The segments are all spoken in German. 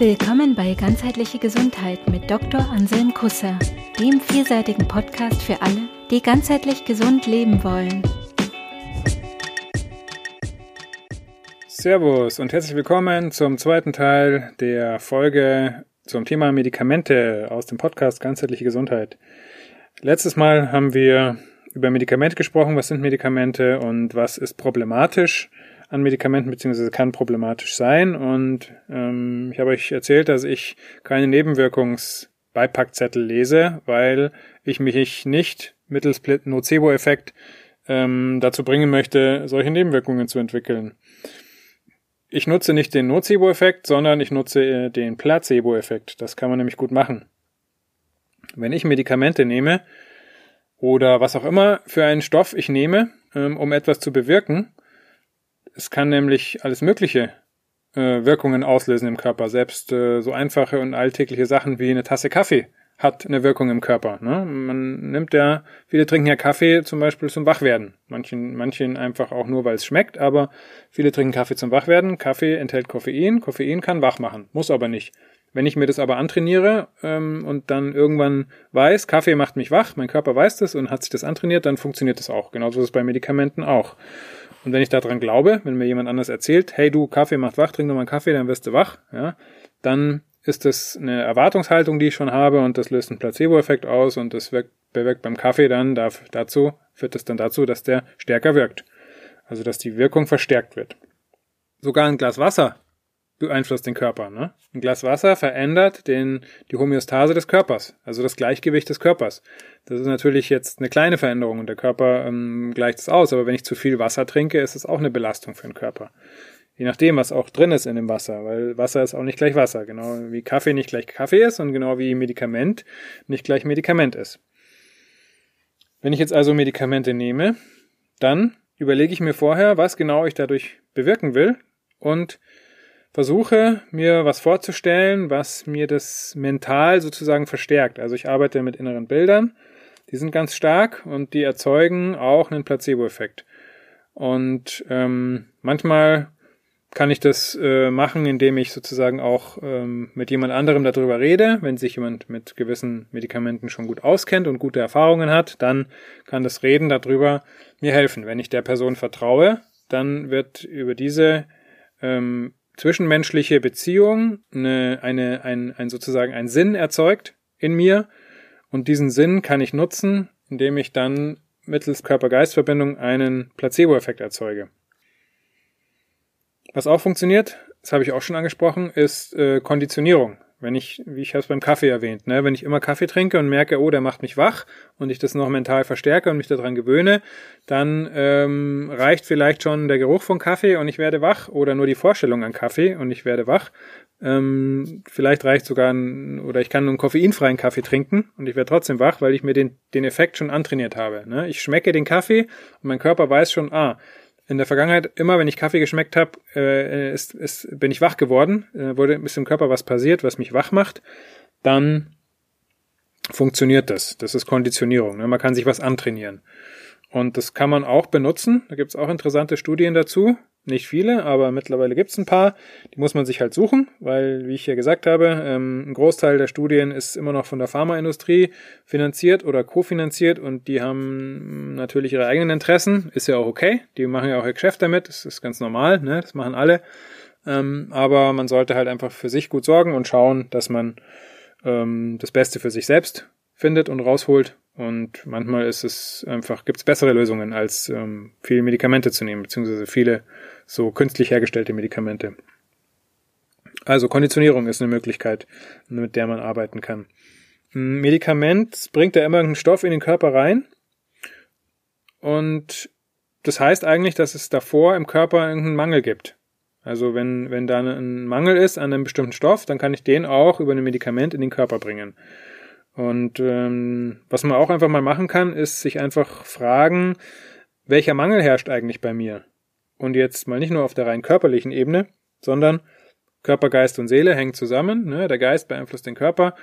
Willkommen bei Ganzheitliche Gesundheit mit Dr. Anselm Kusser, dem vielseitigen Podcast für alle, die ganzheitlich gesund leben wollen. Servus und herzlich willkommen zum zweiten Teil der Folge zum Thema Medikamente aus dem Podcast Ganzheitliche Gesundheit. Letztes Mal haben wir über Medikamente gesprochen, was sind Medikamente und was ist problematisch an Medikamenten beziehungsweise kann problematisch sein. Und ähm, ich habe euch erzählt, dass ich keine Nebenwirkungsbeipackzettel lese, weil ich mich nicht mittels Nocebo-Effekt ähm, dazu bringen möchte, solche Nebenwirkungen zu entwickeln. Ich nutze nicht den Nocebo-Effekt, sondern ich nutze äh, den Placebo-Effekt. Das kann man nämlich gut machen. Wenn ich Medikamente nehme oder was auch immer für einen Stoff ich nehme, ähm, um etwas zu bewirken, es kann nämlich alles Mögliche äh, Wirkungen auslösen im Körper. Selbst äh, so einfache und alltägliche Sachen wie eine Tasse Kaffee hat eine Wirkung im Körper. Ne? Man nimmt ja, viele trinken ja Kaffee zum Beispiel zum Wachwerden. Manchen, manchen einfach auch nur, weil es schmeckt, aber viele trinken Kaffee zum Wachwerden. Kaffee enthält Koffein. Koffein kann wach machen, muss aber nicht. Wenn ich mir das aber antrainiere ähm, und dann irgendwann weiß, Kaffee macht mich wach, mein Körper weiß das und hat sich das antrainiert, dann funktioniert das auch. Genauso ist es bei Medikamenten auch. Und wenn ich daran glaube, wenn mir jemand anders erzählt, hey du, Kaffee macht wach, trink doch mal einen Kaffee, dann wirst du wach, ja, dann ist das eine Erwartungshaltung, die ich schon habe und das löst einen Placebo-Effekt aus und das wirkt, bewirkt beim Kaffee dann darf, dazu, führt es dann dazu, dass der stärker wirkt. Also dass die Wirkung verstärkt wird. Sogar ein Glas Wasser beeinflusst den Körper. Ne? Ein Glas Wasser verändert den, die Homöostase des Körpers, also das Gleichgewicht des Körpers. Das ist natürlich jetzt eine kleine Veränderung und der Körper ähm, gleicht es aus, aber wenn ich zu viel Wasser trinke, ist es auch eine Belastung für den Körper. Je nachdem, was auch drin ist in dem Wasser, weil Wasser ist auch nicht gleich Wasser, genau wie Kaffee nicht gleich Kaffee ist und genau wie Medikament nicht gleich Medikament ist. Wenn ich jetzt also Medikamente nehme, dann überlege ich mir vorher, was genau ich dadurch bewirken will und versuche mir was vorzustellen, was mir das mental sozusagen verstärkt. Also ich arbeite mit inneren Bildern, die sind ganz stark und die erzeugen auch einen Placebo-Effekt. Und ähm, manchmal kann ich das äh, machen, indem ich sozusagen auch ähm, mit jemand anderem darüber rede. Wenn sich jemand mit gewissen Medikamenten schon gut auskennt und gute Erfahrungen hat, dann kann das Reden darüber mir helfen. Wenn ich der Person vertraue, dann wird über diese ähm, zwischenmenschliche Beziehung eine, eine, ein, ein sozusagen ein Sinn erzeugt in mir und diesen Sinn kann ich nutzen, indem ich dann mittels Körper-Geist-Verbindung einen Placebo-Effekt erzeuge. Was auch funktioniert, das habe ich auch schon angesprochen, ist äh, Konditionierung. Wenn ich, wie ich habe es beim Kaffee erwähnt, ne, wenn ich immer Kaffee trinke und merke, oh, der macht mich wach und ich das noch mental verstärke und mich daran gewöhne, dann ähm, reicht vielleicht schon der Geruch von Kaffee und ich werde wach oder nur die Vorstellung an Kaffee und ich werde wach. Ähm, vielleicht reicht sogar ein, oder ich kann einen koffeinfreien Kaffee trinken und ich werde trotzdem wach, weil ich mir den, den Effekt schon antrainiert habe. Ne? Ich schmecke den Kaffee und mein Körper weiß schon, ah, in der Vergangenheit, immer wenn ich Kaffee geschmeckt habe, äh, ist, ist, bin ich wach geworden, äh, wurde ist im Körper was passiert, was mich wach macht, dann funktioniert das. Das ist Konditionierung. Ne? Man kann sich was antrainieren. Und das kann man auch benutzen. Da gibt's auch interessante Studien dazu. Nicht viele, aber mittlerweile gibt's ein paar. Die muss man sich halt suchen, weil, wie ich ja gesagt habe, ähm, ein Großteil der Studien ist immer noch von der Pharmaindustrie finanziert oder kofinanziert und die haben natürlich ihre eigenen Interessen. Ist ja auch okay. Die machen ja auch ihr Geschäft damit. Das ist ganz normal. Ne? Das machen alle. Ähm, aber man sollte halt einfach für sich gut sorgen und schauen, dass man ähm, das Beste für sich selbst findet und rausholt. Und manchmal ist es einfach, gibt es bessere Lösungen, als ähm, viele Medikamente zu nehmen, beziehungsweise viele so künstlich hergestellte Medikamente. Also Konditionierung ist eine Möglichkeit, mit der man arbeiten kann. Ein Medikament bringt ja immer einen Stoff in den Körper rein und das heißt eigentlich, dass es davor im Körper irgendeinen Mangel gibt. Also wenn, wenn da ein Mangel ist an einem bestimmten Stoff, dann kann ich den auch über ein Medikament in den Körper bringen. Und ähm, was man auch einfach mal machen kann, ist sich einfach fragen, welcher Mangel herrscht eigentlich bei mir? Und jetzt mal nicht nur auf der rein körperlichen Ebene, sondern Körper, Geist und Seele hängen zusammen. Ne? Der Geist beeinflusst den Körper,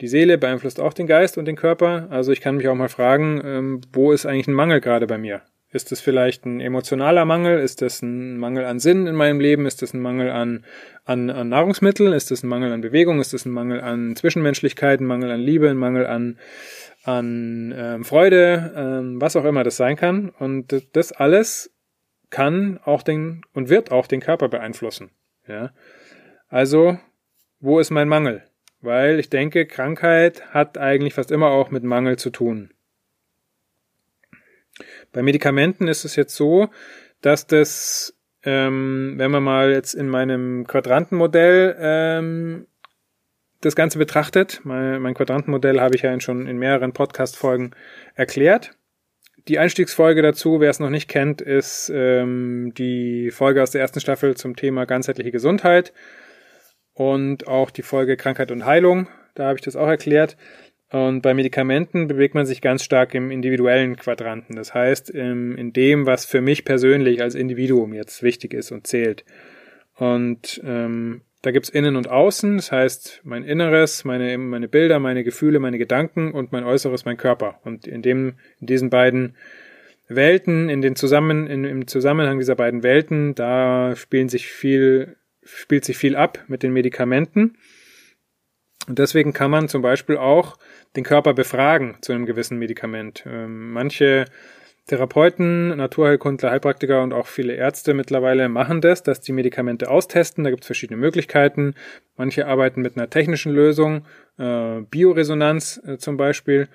die Seele beeinflusst auch den Geist und den Körper. Also ich kann mich auch mal fragen, ähm, wo ist eigentlich ein Mangel gerade bei mir? Ist es vielleicht ein emotionaler Mangel? Ist das ein Mangel an Sinn in meinem Leben? Ist das ein Mangel an, an, an Nahrungsmitteln? Ist das ein Mangel an Bewegung? Ist das ein Mangel an Zwischenmenschlichkeit? Ein Mangel an Liebe? Ein Mangel an, an ähm, Freude? Ähm, was auch immer das sein kann. Und das alles kann auch den und wird auch den Körper beeinflussen. Ja. Also, wo ist mein Mangel? Weil ich denke, Krankheit hat eigentlich fast immer auch mit Mangel zu tun. Bei Medikamenten ist es jetzt so, dass das, ähm, wenn man mal jetzt in meinem Quadrantenmodell ähm, das Ganze betrachtet, mein, mein Quadrantenmodell habe ich ja schon in mehreren Podcast-Folgen erklärt. Die Einstiegsfolge dazu, wer es noch nicht kennt, ist ähm, die Folge aus der ersten Staffel zum Thema ganzheitliche Gesundheit und auch die Folge Krankheit und Heilung. Da habe ich das auch erklärt. Und bei Medikamenten bewegt man sich ganz stark im individuellen Quadranten. Das heißt, in dem, was für mich persönlich als Individuum jetzt wichtig ist und zählt. Und ähm, da gibt's Innen und Außen, das heißt mein Inneres, meine, meine Bilder, meine Gefühle, meine Gedanken und mein Äußeres, mein Körper. Und in dem, in diesen beiden Welten, in den Zusammen, in, im Zusammenhang dieser beiden Welten, da spielen sich viel, spielt sich viel ab mit den Medikamenten. Und deswegen kann man zum Beispiel auch den Körper befragen zu einem gewissen Medikament. Ähm, manche Therapeuten, Naturheilkundler, Heilpraktiker und auch viele Ärzte mittlerweile machen das, dass die Medikamente austesten. Da gibt es verschiedene Möglichkeiten. Manche arbeiten mit einer technischen Lösung, äh, Bioresonanz äh, zum Beispiel.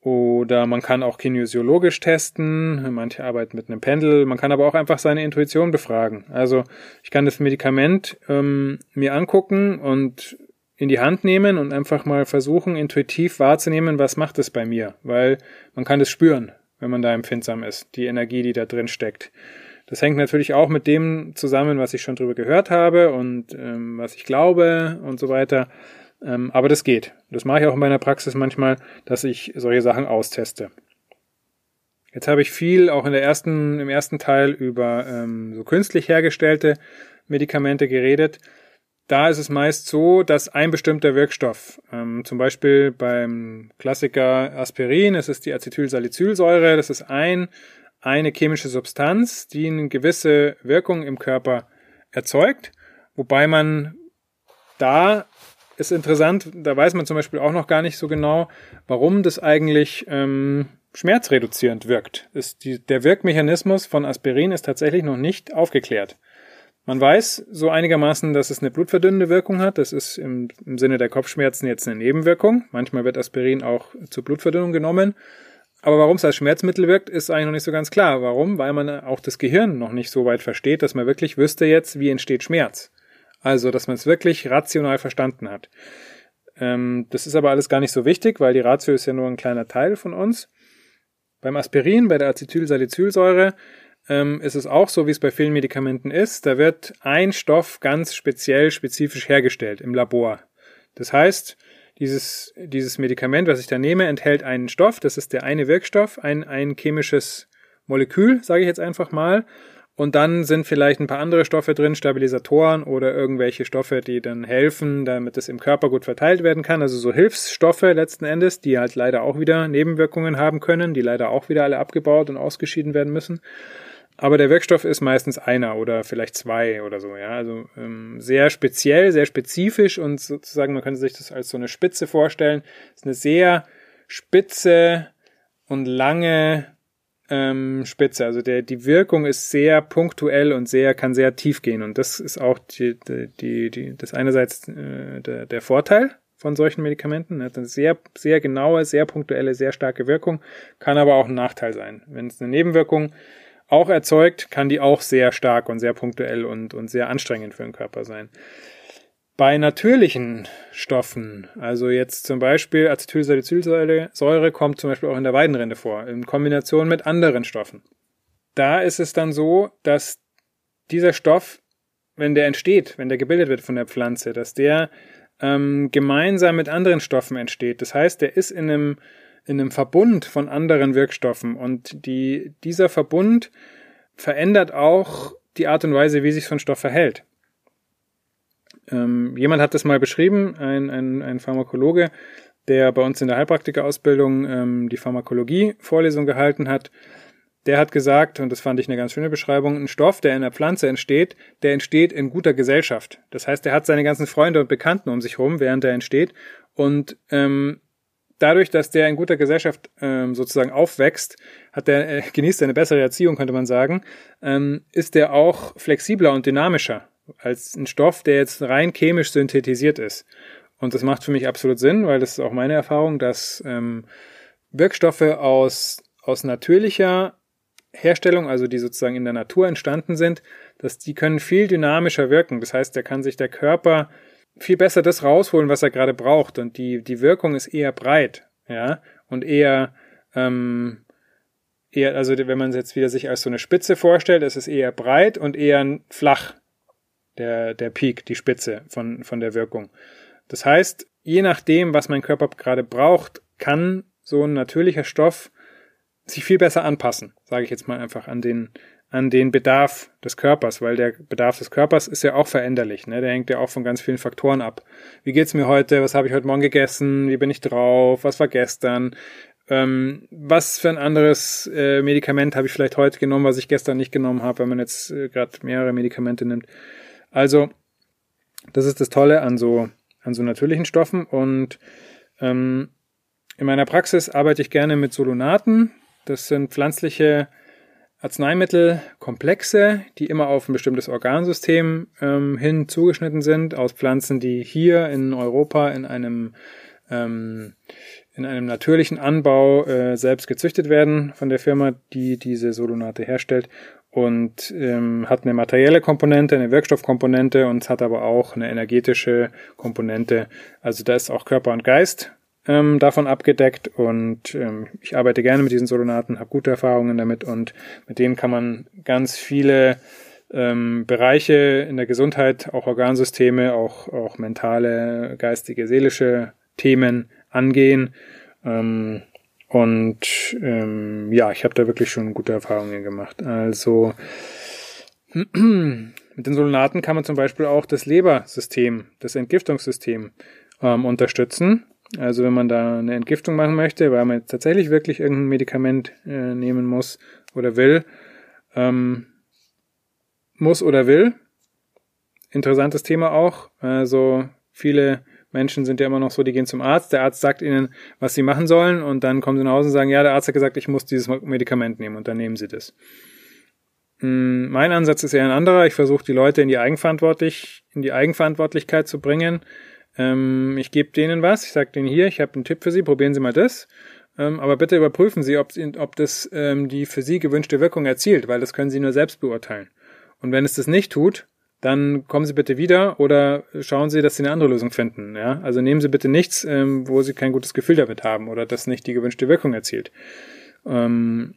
Oder man kann auch kinesiologisch testen. Manche arbeiten mit einem Pendel. Man kann aber auch einfach seine Intuition befragen. Also ich kann das Medikament ähm, mir angucken und in die Hand nehmen und einfach mal versuchen, intuitiv wahrzunehmen, was macht es bei mir, weil man kann das spüren, wenn man da empfindsam ist, die Energie, die da drin steckt. Das hängt natürlich auch mit dem zusammen, was ich schon drüber gehört habe und ähm, was ich glaube und so weiter. Ähm, aber das geht. Das mache ich auch in meiner Praxis manchmal, dass ich solche Sachen austeste. Jetzt habe ich viel auch in der ersten, im ersten Teil über ähm, so künstlich hergestellte Medikamente geredet da ist es meist so, dass ein bestimmter Wirkstoff, ähm, zum Beispiel beim Klassiker Aspirin, es ist die Acetylsalicylsäure, das ist ein, eine chemische Substanz, die eine gewisse Wirkung im Körper erzeugt, wobei man da ist interessant, da weiß man zum Beispiel auch noch gar nicht so genau, warum das eigentlich ähm, schmerzreduzierend wirkt. Ist die, der Wirkmechanismus von Aspirin ist tatsächlich noch nicht aufgeklärt. Man weiß so einigermaßen, dass es eine blutverdünnende Wirkung hat. Das ist im, im Sinne der Kopfschmerzen jetzt eine Nebenwirkung. Manchmal wird Aspirin auch zur Blutverdünnung genommen. Aber warum es als Schmerzmittel wirkt, ist eigentlich noch nicht so ganz klar. Warum? Weil man auch das Gehirn noch nicht so weit versteht, dass man wirklich wüsste jetzt, wie entsteht Schmerz. Also, dass man es wirklich rational verstanden hat. Ähm, das ist aber alles gar nicht so wichtig, weil die Ratio ist ja nur ein kleiner Teil von uns. Beim Aspirin, bei der Acetylsalicylsäure, ähm, ist es auch so, wie es bei vielen Medikamenten ist. Da wird ein Stoff ganz speziell, spezifisch hergestellt im Labor. Das heißt, dieses, dieses Medikament, was ich da nehme, enthält einen Stoff, das ist der eine Wirkstoff, ein, ein chemisches Molekül, sage ich jetzt einfach mal. Und dann sind vielleicht ein paar andere Stoffe drin, Stabilisatoren oder irgendwelche Stoffe, die dann helfen, damit es im Körper gut verteilt werden kann. Also so Hilfsstoffe letzten Endes, die halt leider auch wieder Nebenwirkungen haben können, die leider auch wieder alle abgebaut und ausgeschieden werden müssen. Aber der Wirkstoff ist meistens einer oder vielleicht zwei oder so, ja. Also ähm, sehr speziell, sehr spezifisch und sozusagen, man könnte sich das als so eine Spitze vorstellen. Das ist eine sehr spitze und lange ähm, Spitze. Also der, die Wirkung ist sehr punktuell und sehr, kann sehr tief gehen. Und das ist auch die, die, die, das einerseits äh, der, der Vorteil von solchen Medikamenten. Hat eine sehr, sehr genaue, sehr punktuelle, sehr starke Wirkung, kann aber auch ein Nachteil sein. Wenn es eine Nebenwirkung auch erzeugt, kann die auch sehr stark und sehr punktuell und, und sehr anstrengend für den Körper sein. Bei natürlichen Stoffen, also jetzt zum Beispiel Acetylsalicylsäure kommt zum Beispiel auch in der Weidenrinde vor, in Kombination mit anderen Stoffen. Da ist es dann so, dass dieser Stoff, wenn der entsteht, wenn der gebildet wird von der Pflanze, dass der ähm, gemeinsam mit anderen Stoffen entsteht. Das heißt, der ist in einem in einem Verbund von anderen Wirkstoffen und die, dieser Verbund verändert auch die Art und Weise, wie sich so ein Stoff verhält. Ähm, jemand hat das mal beschrieben, ein, ein, ein Pharmakologe, der bei uns in der Heilpraktikerausbildung ähm, die Pharmakologie-Vorlesung gehalten hat. der hat gesagt, und das fand ich eine ganz schöne Beschreibung, ein Stoff, der in der Pflanze entsteht, der entsteht in guter Gesellschaft. Das heißt, er hat seine ganzen Freunde und Bekannten um sich herum, während er entsteht. Und ähm, dadurch, dass der in guter Gesellschaft ähm, sozusagen aufwächst, hat der, äh, genießt er eine bessere Erziehung, könnte man sagen, ähm, ist der auch flexibler und dynamischer als ein Stoff, der jetzt rein chemisch synthetisiert ist. Und das macht für mich absolut Sinn, weil das ist auch meine Erfahrung, dass ähm, Wirkstoffe aus, aus natürlicher Herstellung, also die sozusagen in der Natur entstanden sind, dass die können viel dynamischer wirken. Das heißt, da kann sich der Körper viel besser das rausholen, was er gerade braucht. Und die, die Wirkung ist eher breit, ja, und eher, ähm, eher, also wenn man es jetzt wieder sich als so eine Spitze vorstellt, ist es eher breit und eher flach, der, der Peak, die Spitze von, von der Wirkung. Das heißt, je nachdem, was mein Körper gerade braucht, kann so ein natürlicher Stoff sich viel besser anpassen, sage ich jetzt mal einfach an den an den Bedarf des Körpers, weil der Bedarf des Körpers ist ja auch veränderlich. Ne? Der hängt ja auch von ganz vielen Faktoren ab. Wie geht's mir heute? Was habe ich heute Morgen gegessen? Wie bin ich drauf? Was war gestern? Ähm, was für ein anderes äh, Medikament habe ich vielleicht heute genommen, was ich gestern nicht genommen habe, wenn man jetzt äh, gerade mehrere Medikamente nimmt. Also, das ist das Tolle an so, an so natürlichen Stoffen. Und ähm, in meiner Praxis arbeite ich gerne mit Solonaten. Das sind pflanzliche Arzneimittelkomplexe, die immer auf ein bestimmtes Organsystem ähm, hin zugeschnitten sind, aus Pflanzen, die hier in Europa in einem ähm, in einem natürlichen Anbau äh, selbst gezüchtet werden von der Firma, die diese Solonate herstellt und ähm, hat eine materielle Komponente, eine Wirkstoffkomponente und hat aber auch eine energetische Komponente. Also da ist auch Körper und Geist ähm, davon abgedeckt und ähm, ich arbeite gerne mit diesen Solonaten, habe gute Erfahrungen damit und mit denen kann man ganz viele ähm, Bereiche in der Gesundheit, auch Organsysteme, auch, auch mentale, geistige, seelische Themen angehen. Ähm, und ähm, ja, ich habe da wirklich schon gute Erfahrungen gemacht. Also mit den Solonaten kann man zum Beispiel auch das Lebersystem, das Entgiftungssystem ähm, unterstützen. Also wenn man da eine Entgiftung machen möchte, weil man jetzt tatsächlich wirklich irgendein Medikament äh, nehmen muss oder will, ähm, muss oder will. Interessantes Thema auch. Also viele Menschen sind ja immer noch so, die gehen zum Arzt, der Arzt sagt ihnen, was sie machen sollen und dann kommen sie nach Hause und sagen, ja, der Arzt hat gesagt, ich muss dieses Medikament nehmen und dann nehmen sie das. Hm, mein Ansatz ist eher ein anderer. Ich versuche die Leute in die Eigenverantwortlich, in die Eigenverantwortlichkeit zu bringen ähm, ich gebe denen was, ich sage denen hier, ich habe einen Tipp für Sie, probieren Sie mal das. Ähm, aber bitte überprüfen Sie, ob, ob das ähm, die für Sie gewünschte Wirkung erzielt, weil das können Sie nur selbst beurteilen. Und wenn es das nicht tut, dann kommen Sie bitte wieder oder schauen Sie, dass Sie eine andere Lösung finden. Ja? Also nehmen Sie bitte nichts, ähm, wo Sie kein gutes Gefühl damit haben oder das nicht die gewünschte Wirkung erzielt. Ähm,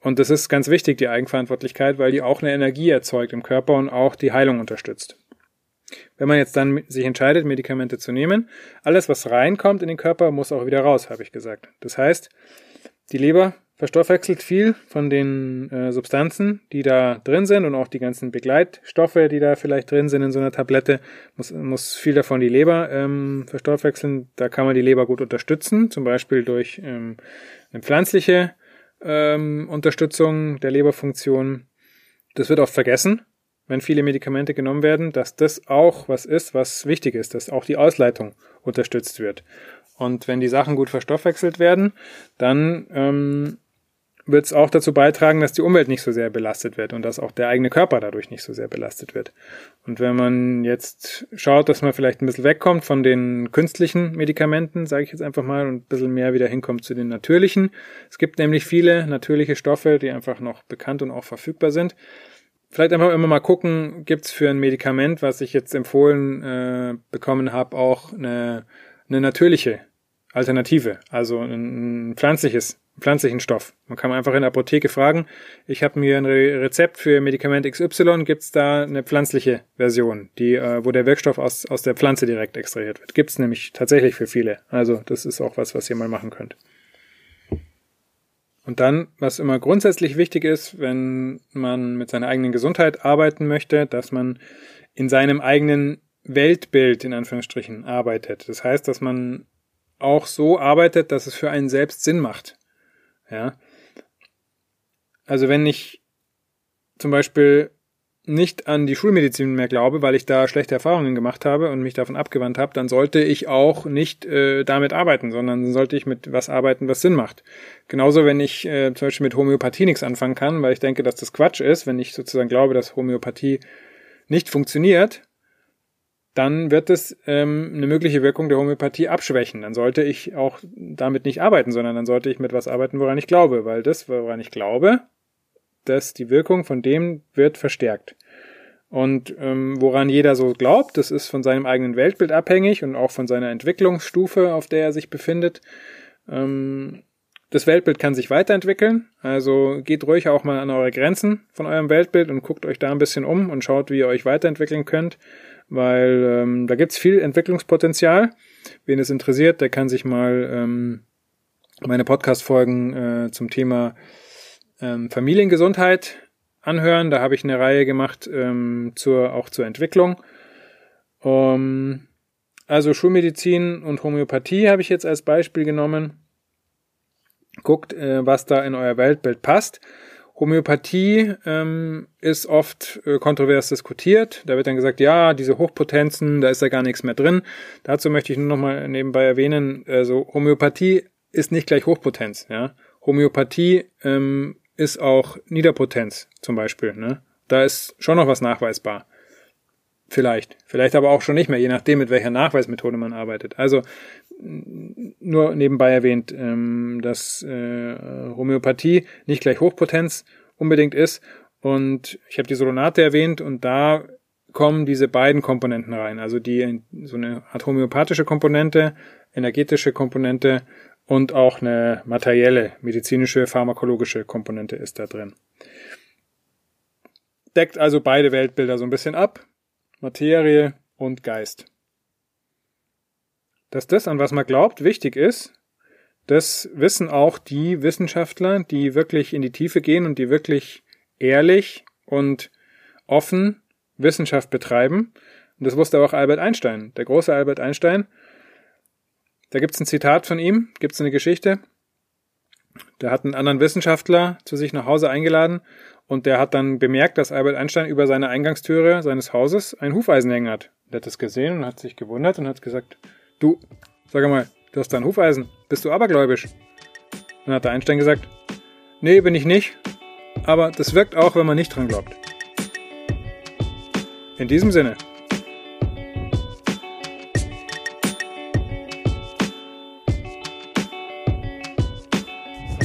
und das ist ganz wichtig, die Eigenverantwortlichkeit, weil die auch eine Energie erzeugt im Körper und auch die Heilung unterstützt. Wenn man jetzt dann sich entscheidet, Medikamente zu nehmen, alles, was reinkommt in den Körper, muss auch wieder raus, habe ich gesagt. Das heißt, die Leber verstoffwechselt viel von den äh, Substanzen, die da drin sind und auch die ganzen Begleitstoffe, die da vielleicht drin sind in so einer Tablette, muss, muss viel davon die Leber ähm, verstoffwechseln. Da kann man die Leber gut unterstützen, zum Beispiel durch ähm, eine pflanzliche ähm, Unterstützung der Leberfunktion. Das wird oft vergessen wenn viele Medikamente genommen werden, dass das auch was ist, was wichtig ist, dass auch die Ausleitung unterstützt wird. Und wenn die Sachen gut verstoffwechselt werden, dann ähm, wird es auch dazu beitragen, dass die Umwelt nicht so sehr belastet wird und dass auch der eigene Körper dadurch nicht so sehr belastet wird. Und wenn man jetzt schaut, dass man vielleicht ein bisschen wegkommt von den künstlichen Medikamenten, sage ich jetzt einfach mal, und ein bisschen mehr wieder hinkommt zu den natürlichen. Es gibt nämlich viele natürliche Stoffe, die einfach noch bekannt und auch verfügbar sind vielleicht einfach immer mal gucken, gibt's für ein Medikament, was ich jetzt empfohlen äh, bekommen habe, auch eine, eine natürliche Alternative, also ein, pflanzliches, pflanzlichen Stoff. Man kann einfach in der Apotheke fragen, ich habe mir ein Rezept für Medikament XY, gibt's da eine pflanzliche Version, die, äh, wo der Wirkstoff aus, aus der Pflanze direkt extrahiert wird. Gibt's nämlich tatsächlich für viele. Also das ist auch was, was ihr mal machen könnt. Und dann, was immer grundsätzlich wichtig ist, wenn man mit seiner eigenen Gesundheit arbeiten möchte, dass man in seinem eigenen Weltbild in Anführungsstrichen arbeitet. Das heißt, dass man auch so arbeitet, dass es für einen selbst Sinn macht. Ja. Also wenn ich zum Beispiel nicht an die Schulmedizin mehr glaube, weil ich da schlechte Erfahrungen gemacht habe und mich davon abgewandt habe, dann sollte ich auch nicht äh, damit arbeiten, sondern sollte ich mit was arbeiten, was Sinn macht. Genauso, wenn ich äh, zum Beispiel mit Homöopathie nichts anfangen kann, weil ich denke, dass das Quatsch ist, wenn ich sozusagen glaube, dass Homöopathie nicht funktioniert, dann wird es ähm, eine mögliche Wirkung der Homöopathie abschwächen. Dann sollte ich auch damit nicht arbeiten, sondern dann sollte ich mit was arbeiten, woran ich glaube, weil das, woran ich glaube, dass die Wirkung von dem wird verstärkt. Und ähm, woran jeder so glaubt, das ist von seinem eigenen Weltbild abhängig und auch von seiner Entwicklungsstufe, auf der er sich befindet. Ähm, das Weltbild kann sich weiterentwickeln, also geht ruhig auch mal an eure Grenzen von eurem Weltbild und guckt euch da ein bisschen um und schaut, wie ihr euch weiterentwickeln könnt, weil ähm, da gibt's viel Entwicklungspotenzial. Wen es interessiert, der kann sich mal ähm, meine Podcast-Folgen äh, zum Thema ähm, Familiengesundheit anhören. Da habe ich eine Reihe gemacht ähm, zur auch zur Entwicklung. Um, also Schulmedizin und Homöopathie habe ich jetzt als Beispiel genommen. Guckt, äh, was da in euer Weltbild passt. Homöopathie ähm, ist oft äh, kontrovers diskutiert. Da wird dann gesagt, ja, diese Hochpotenzen, da ist ja gar nichts mehr drin. Dazu möchte ich nur noch mal nebenbei erwähnen, also Homöopathie ist nicht gleich Hochpotenz. Ja? Homöopathie ähm, ist auch Niederpotenz zum Beispiel. Ne? Da ist schon noch was nachweisbar. Vielleicht. Vielleicht aber auch schon nicht mehr, je nachdem, mit welcher Nachweismethode man arbeitet. Also nur nebenbei erwähnt, ähm, dass äh, Homöopathie nicht gleich Hochpotenz unbedingt ist. Und ich habe die Solonate erwähnt und da kommen diese beiden Komponenten rein. Also die so eine Art homöopathische Komponente, energetische Komponente und auch eine materielle, medizinische, pharmakologische Komponente ist da drin. Deckt also beide Weltbilder so ein bisschen ab, Materie und Geist. Dass das, an was man glaubt, wichtig ist, das wissen auch die Wissenschaftler, die wirklich in die Tiefe gehen und die wirklich ehrlich und offen Wissenschaft betreiben. Und das wusste auch Albert Einstein. Der große Albert Einstein da gibt's ein Zitat von ihm, gibt's eine Geschichte. Der hat einen anderen Wissenschaftler zu sich nach Hause eingeladen und der hat dann bemerkt, dass Albert Einstein über seine Eingangstüre seines Hauses ein Hufeisen hängen hat. Der hat das gesehen und hat sich gewundert und hat gesagt, du, sag mal, du hast da ein Hufeisen, bist du abergläubisch? Dann hat der Einstein gesagt, nee, bin ich nicht, aber das wirkt auch, wenn man nicht dran glaubt. In diesem Sinne,